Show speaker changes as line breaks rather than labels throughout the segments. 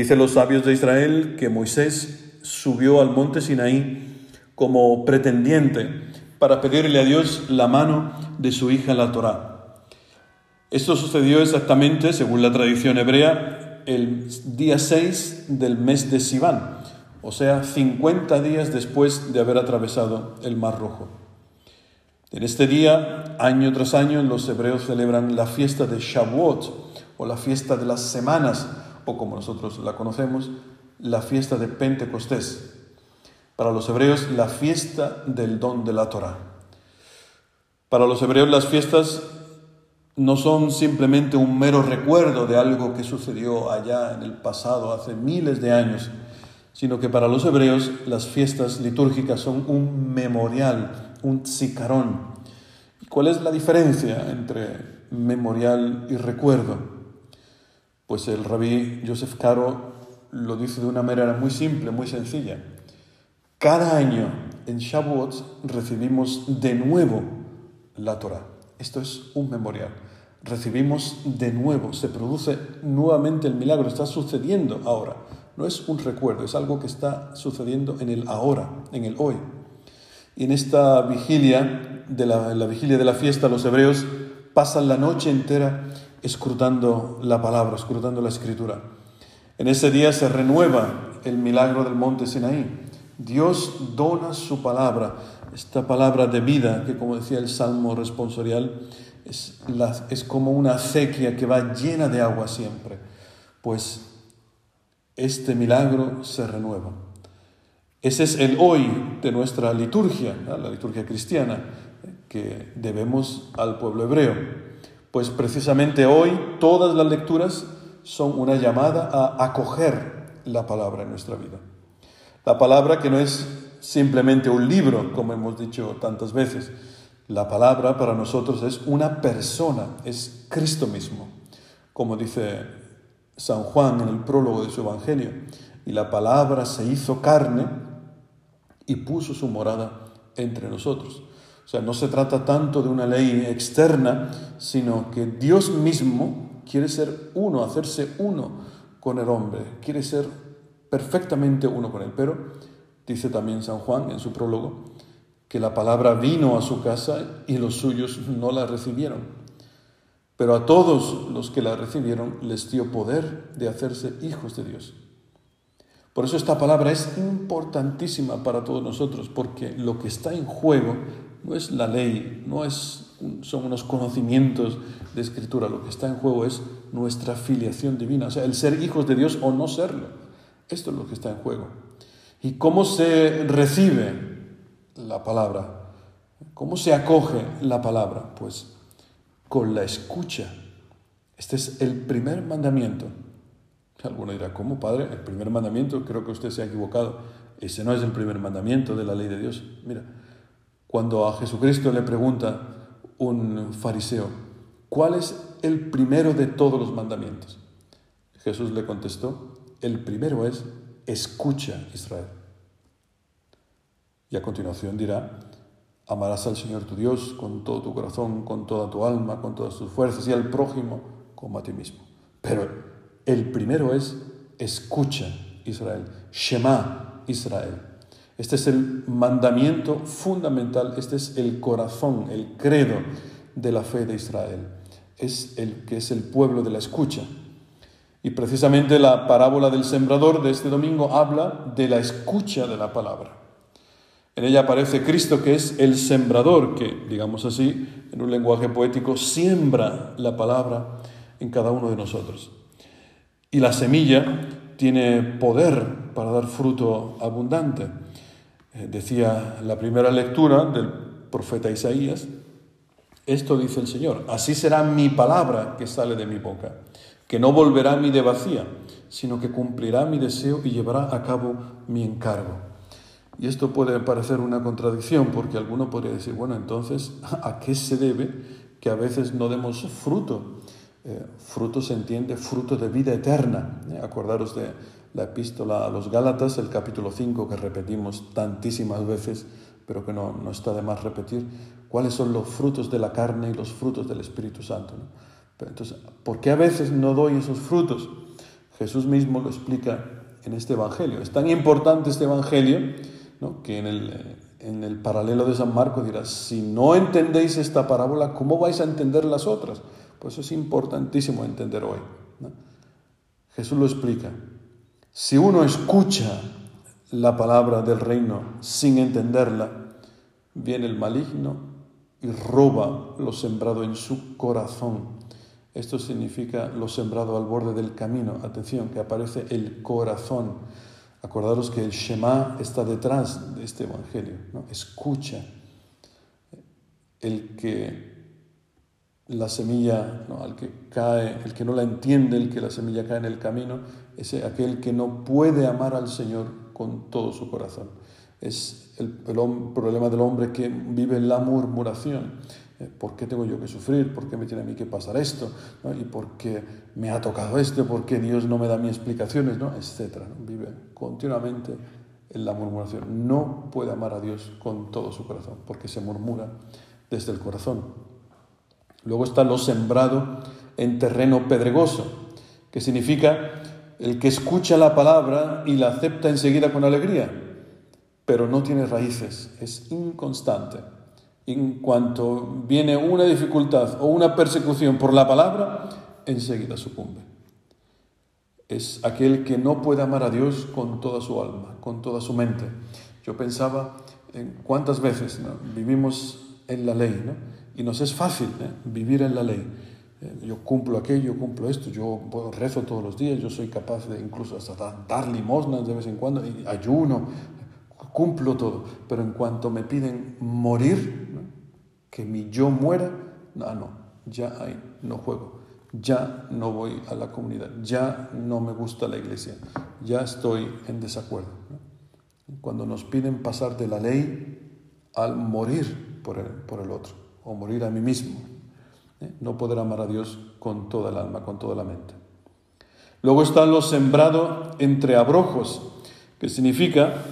Dicen los sabios de Israel que Moisés subió al monte Sinaí como pretendiente para pedirle a Dios la mano de su hija la Torá. Esto sucedió exactamente, según la tradición hebrea, el día 6 del mes de Sivan, o sea, 50 días después de haber atravesado el Mar Rojo. En este día, año tras año, los hebreos celebran la fiesta de Shavuot, o la fiesta de las semanas, como nosotros la conocemos, la fiesta de Pentecostés. Para los hebreos, la fiesta del don de la Torah. Para los hebreos, las fiestas no son simplemente un mero recuerdo de algo que sucedió allá en el pasado, hace miles de años, sino que para los hebreos las fiestas litúrgicas son un memorial, un tzicarón. ¿Y cuál es la diferencia entre memorial y recuerdo? Pues el rabí Joseph Caro lo dice de una manera muy simple, muy sencilla. Cada año en Shavuot recibimos de nuevo la Torah. Esto es un memorial. Recibimos de nuevo, se produce nuevamente el milagro, está sucediendo ahora. No es un recuerdo, es algo que está sucediendo en el ahora, en el hoy. Y en esta vigilia, de la, la vigilia de la fiesta, los hebreos pasan la noche entera escrutando la palabra, escrutando la escritura. En ese día se renueva el milagro del monte Sinaí. Dios dona su palabra, esta palabra de vida, que como decía el Salmo responsorial, es, como una acequia que va llena de agua siempre. Pues este milagro se renueva. Ese es el hoy de nuestra liturgia, la liturgia cristiana, que debemos al pueblo hebreo. Pues precisamente hoy todas las lecturas son una llamada a acoger la palabra en nuestra vida. La palabra que no es simplemente un libro, como hemos dicho tantas veces. La palabra para nosotros es una persona, es Cristo mismo, como dice San Juan en el prólogo de su Evangelio. Y la palabra se hizo carne y puso su morada entre nosotros. O sea, no se trata tanto de una ley externa, sino que Dios mismo quiere ser uno, hacerse uno con el hombre, quiere ser perfectamente uno con él. Pero dice también San Juan en su prólogo que la palabra vino a su casa y los suyos no la recibieron. Pero a todos los que la recibieron les dio poder de hacerse hijos de Dios. Por eso esta palabra es importantísima para todos nosotros, porque lo que está en juego no es la ley, no es, son unos conocimientos de escritura, lo que está en juego es nuestra filiación divina, o sea, el ser hijos de Dios o no serlo. Esto es lo que está en juego. ¿Y cómo se recibe la palabra? ¿Cómo se acoge la palabra? Pues con la escucha. Este es el primer mandamiento. Alguno dirá, ¿cómo, Padre? El primer mandamiento, creo que usted se ha equivocado. Ese no es el primer mandamiento de la ley de Dios. Mira, cuando a Jesucristo le pregunta un fariseo, ¿cuál es el primero de todos los mandamientos? Jesús le contestó, el primero es, escucha Israel. Y a continuación dirá, amarás al Señor tu Dios con todo tu corazón, con toda tu alma, con todas tus fuerzas y al prójimo como a ti mismo. Pero el primero es, escucha Israel, Shema Israel. Este es el mandamiento fundamental, este es el corazón, el credo de la fe de Israel. Es el que es el pueblo de la escucha. Y precisamente la parábola del sembrador de este domingo habla de la escucha de la palabra. En ella aparece Cristo que es el sembrador, que, digamos así, en un lenguaje poético, siembra la palabra en cada uno de nosotros. Y la semilla tiene poder para dar fruto abundante. Eh, decía la primera lectura del profeta Isaías, esto dice el Señor, así será mi palabra que sale de mi boca que no volverá a mí de vacía, sino que cumplirá mi deseo y llevará a cabo mi encargo. Y esto puede parecer una contradicción, porque alguno podría decir, bueno, entonces, ¿a qué se debe que a veces no demos fruto? Eh, fruto se entiende, fruto de vida eterna. Eh, acordaros de la epístola a los Gálatas, el capítulo 5, que repetimos tantísimas veces, pero que no, no está de más repetir, cuáles son los frutos de la carne y los frutos del Espíritu Santo. Entonces, ¿por qué a veces no doy esos frutos? Jesús mismo lo explica en este Evangelio. Es tan importante este Evangelio que en el, en el paralelo de San Marcos dirá, si no entendéis esta parábola, ¿cómo vais a entender las otras? Pues eso es importantísimo entender hoy. Jesús lo explica. Si uno escucha la palabra del reino sin entenderla, viene el maligno y roba lo sembrado en su corazón. Esto significa lo sembrado al borde del camino. Atención, que aparece el corazón. Acordaros que el Shema está detrás de este Evangelio. Escucha. El que la semilla, ¿no? al que cae, el que no la entiende, el que la semilla cae en el camino, es aquel que no puede amar al Señor con todo su corazón. Es el, problema del hombre que vive en la murmuración. Eh, ¿Por qué tengo yo que sufrir? ¿Por qué me tiene a mí que pasar esto? ¿Y por qué me ha tocado esto? ¿Por qué Dios no me da mis explicaciones? ¿no? Etcétera. Vive continuamente en la murmuración. No puede amar a Dios con todo su corazón, porque se murmura desde el corazón. Luego está lo sembrado en terreno pedregoso, que significa el que escucha la palabra y la acepta enseguida con alegría, pero no tiene raíces, es inconstante en cuanto viene una dificultad o una persecución por la palabra, enseguida sucumbe. Es aquel que no puede amar a Dios con toda su alma, con toda su mente. Yo pensaba en cuántas veces vivimos en la ley, ¿no? Y nos es fácil ¿eh? vivir en la ley. Eh, yo cumplo aquello, cumplo esto, yo rezo todos los días, yo soy capaz de incluso hasta dar limosnas de vez en cuando, y ayuno, cumplo todo, pero en cuanto me piden morir, que mi yo muera, no, no, ya ahí no juego, ya no voy a la comunidad, ya no me gusta la iglesia, ya estoy en desacuerdo. Cuando nos piden pasar de la ley al morir por el, por el otro, o morir a mí mismo, ¿eh? no poder amar a Dios con toda el alma, con toda la mente. Luego está lo sembrado entre abrojos, que significa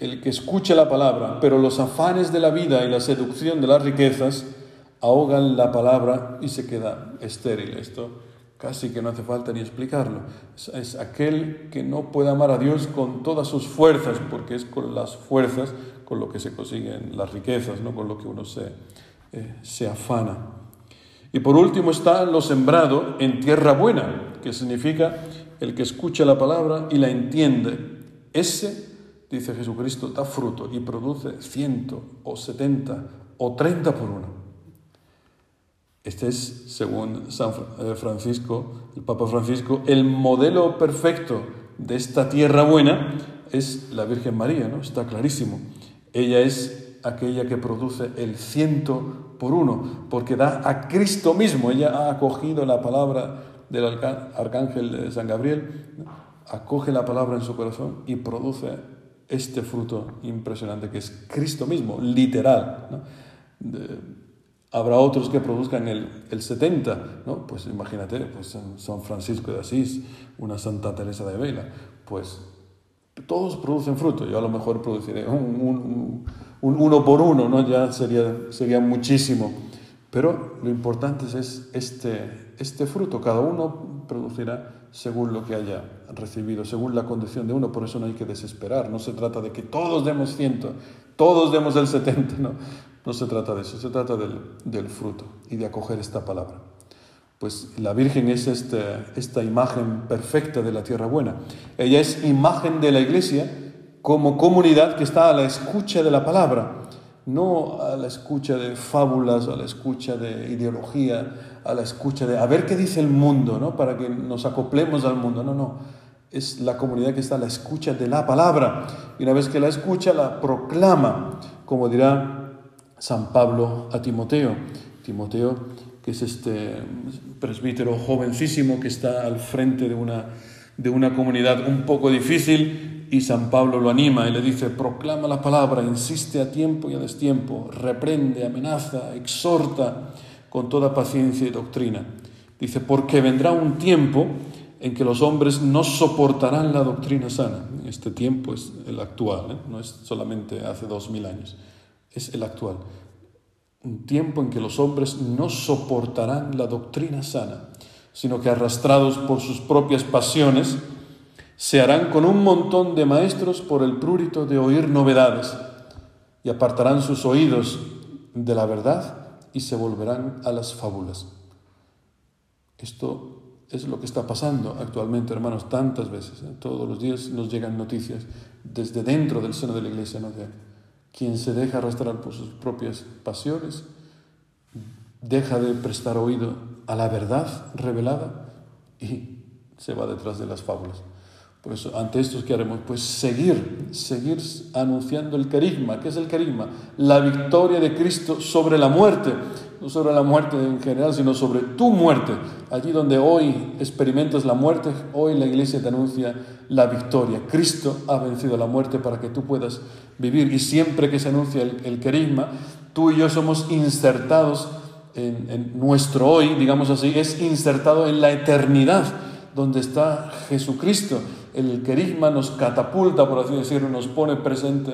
el que escucha la palabra, pero los afanes de la vida y la seducción de las riquezas ahogan la palabra y se queda estéril. Esto casi que no hace falta ni explicarlo. Es, aquel que no puede amar a Dios con todas sus fuerzas, porque es con las fuerzas con lo que se consiguen las riquezas, no con lo que uno se, eh, se afana. Y por último está lo sembrado en tierra buena, que significa el que escucha la palabra y la entiende. Ese dice Jesucristo, da fruto y produce ciento o setenta o treinta por uno. Este es, según San eh, Francisco, el Papa Francisco, el modelo perfecto de esta tierra buena es la Virgen María, ¿no? Está clarísimo. Ella es aquella que produce el ciento por uno, porque da a Cristo mismo. Ella ha acogido la palabra del arcángel San Gabriel, acoge la palabra en su corazón y produce este fruto impresionante que es Cristo mismo, literal. habrá otros que produzcan el, el 70, ¿no? pues imagínate, pues San Francisco de Asís, una Santa Teresa de Vela, pues todos producen fruto, yo a lo mejor produciré un, un, uno por uno, ¿no? ya sería, sería muchísimo, pero lo importante es este, este fruto, cada uno producirá según lo que haya recibido, según la condición de uno. Por eso no hay que desesperar. No se trata de que todos demos ciento, todos demos el setenta. No, no se trata de eso. Se trata del, del fruto y de acoger esta palabra. Pues la Virgen es este, esta imagen perfecta de la tierra buena. Ella es imagen de la iglesia como comunidad que está a la escucha de la palabra no a la escucha de fábulas, a la escucha de ideología, a la escucha de a ver qué dice el mundo, ¿no? Para que nos acoplemos al mundo. No, no. Es la comunidad que está a la escucha de la palabra. Y una vez que la escucha, la proclama, como dirá San Pablo a Timoteo. Timoteo, que es este presbítero jovencísimo que está al frente de una, de una comunidad un poco difícil y San Pablo lo anima y le dice, proclama la palabra, insiste a tiempo y a destiempo, reprende, amenaza, exhorta con toda paciencia y doctrina. Dice, porque vendrá un tiempo en que los hombres no soportarán la doctrina sana. Este tiempo es el actual, ¿eh? no es solamente hace dos mil años, es el actual. Un tiempo en que los hombres no soportarán la doctrina sana, sino que arrastrados por sus propias pasiones, Se harán con un montón de maestros por el prurito de oír novedades y apartarán sus oídos de la verdad y se volverán a las fábulas. Esto es lo que está pasando actualmente, hermanos, tantas veces. ¿eh? Todos los días nos llegan noticias desde dentro del seno de la iglesia, ¿no? Quien se deja arrastrar por sus propias pasiones, deja de prestar oído a la verdad revelada y se va detrás de las fábulas. Por eso, ante esto, ¿qué haremos? Pues seguir, seguir anunciando el carisma. ¿Qué es el carisma? La victoria de Cristo sobre la muerte. No sobre la muerte en general, sino sobre tu muerte. Allí donde hoy experimentas la muerte, hoy la iglesia te anuncia la victoria. Cristo ha vencido la muerte para que tú puedas vivir. Y siempre que se anuncia el, el carisma, tú y yo somos insertados en, en nuestro hoy, digamos así, es insertado en la eternidad, donde está Jesucristo el querigma nos catapulta, por así decirlo, nos pone presente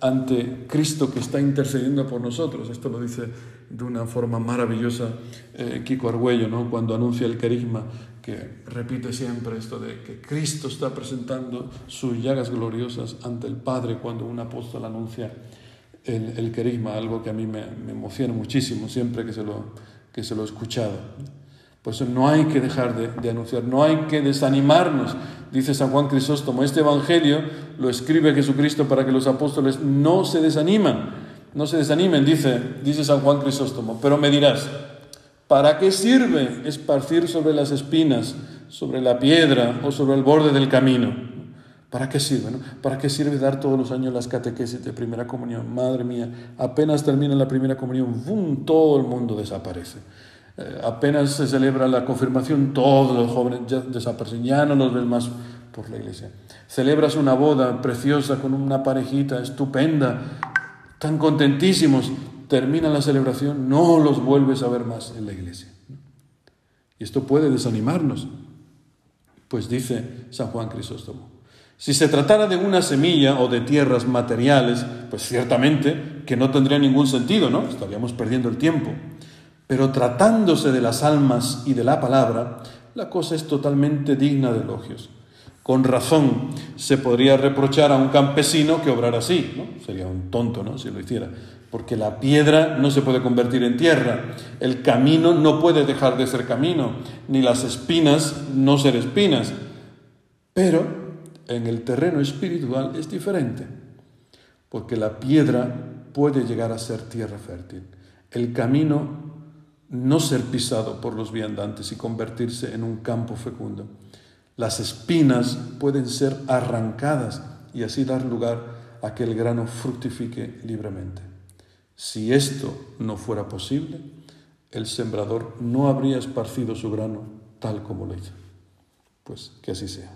ante Cristo que está intercediendo por nosotros. Esto lo dice de una forma maravillosa eh, Kiko Argüello, ¿no? cuando anuncia el querigma, que repite siempre esto de que Cristo está presentando sus llagas gloriosas ante el Padre cuando un apóstol anuncia el, el querigma, algo que a mí me, me emociona muchísimo siempre que se lo, que se lo he escuchado. Por eso no hay que dejar de, anunciar, no hay que desanimarnos. Dice San Juan Crisóstomo, este Evangelio lo escribe Jesucristo para que los apóstoles no se desaniman, no se desanimen, dice, dice San Juan Crisóstomo. Pero me dirás, ¿para qué sirve esparcir sobre las espinas, sobre la piedra o sobre el borde del camino? ¿Para qué sirve? ¿Para qué sirve dar todos los años las catequesis de primera comunión? Madre mía, apenas termina la primera comunión, ¡bum! todo el mundo desaparece. Eh, apenas se celebra la confirmación, todos los jóvenes ya desaparecen, ya no los ven más por la iglesia. Celebras una boda preciosa con una parejita estupenda, tan contentísimos, termina la celebración, no los vuelves a ver más en la iglesia. Y esto puede desanimarnos, pues dice San Juan Crisóstomo. Si se tratara de una semilla o de tierras materiales, pues ciertamente que no tendría ningún sentido, ¿no? Estaríamos perdiendo el tiempo. Pero tratándose de las almas y de la palabra, la cosa es totalmente digna de elogios. Con razón se podría reprochar a un campesino que obrara así, ¿no? Sería un tonto, ¿no? Si lo hiciera. Porque la piedra no se puede convertir en tierra, el camino no puede dejar de ser camino, ni las espinas no ser espinas. Pero en el terreno espiritual es diferente, porque la piedra puede llegar a ser tierra fértil. El camino no ser pisado por los viandantes y convertirse en un campo fecundo. Las espinas pueden ser arrancadas y así dar lugar a que el grano fructifique libremente. Si esto no fuera posible, el sembrador no habría esparcido su grano tal como lo hizo. Pues que así sea.